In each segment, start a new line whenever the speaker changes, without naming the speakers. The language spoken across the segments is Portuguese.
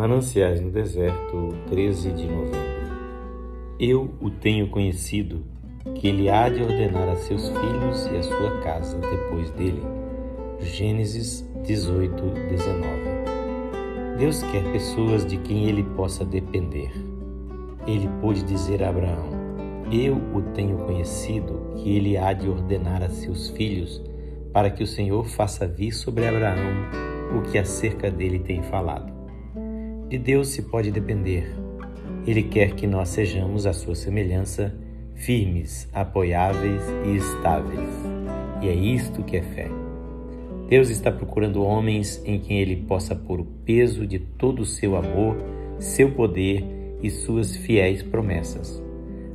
Mananciais no Deserto, 13 de novembro. Eu o tenho conhecido, que ele há de ordenar a seus filhos e a sua casa depois dele. Gênesis 18, 19. Deus quer pessoas de quem ele possa depender. Ele pôde dizer a Abraão: Eu o tenho conhecido, que ele há de ordenar a seus filhos, para que o Senhor faça vir sobre Abraão o que acerca dele tem falado. De Deus se pode depender. Ele quer que nós sejamos a sua semelhança, firmes, apoiáveis e estáveis. E é isto que é fé. Deus está procurando homens em quem ele possa pôr o peso de todo o seu amor, seu poder e suas fiéis promessas.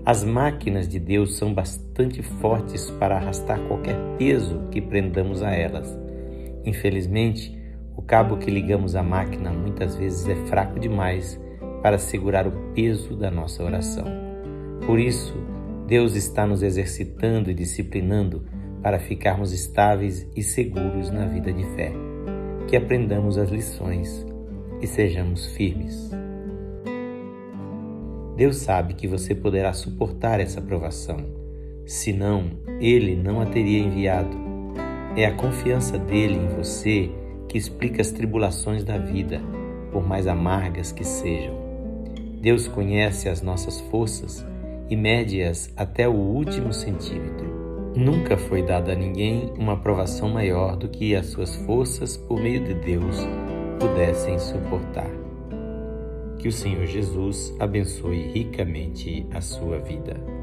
As máquinas de Deus são bastante fortes para arrastar qualquer peso que prendamos a elas. Infelizmente, cabo que ligamos à máquina muitas vezes é fraco demais para segurar o peso da nossa oração. Por isso, Deus está nos exercitando e disciplinando para ficarmos estáveis e seguros na vida de fé. Que aprendamos as lições e sejamos firmes. Deus sabe que você poderá suportar essa provação, senão Ele não a teria enviado. É a confiança dele em você que explica as tribulações da vida, por mais amargas que sejam. Deus conhece as nossas forças e mede-as até o último centímetro. Nunca foi dada a ninguém uma provação maior do que as suas forças, por meio de Deus, pudessem suportar. Que o Senhor Jesus abençoe ricamente a sua vida.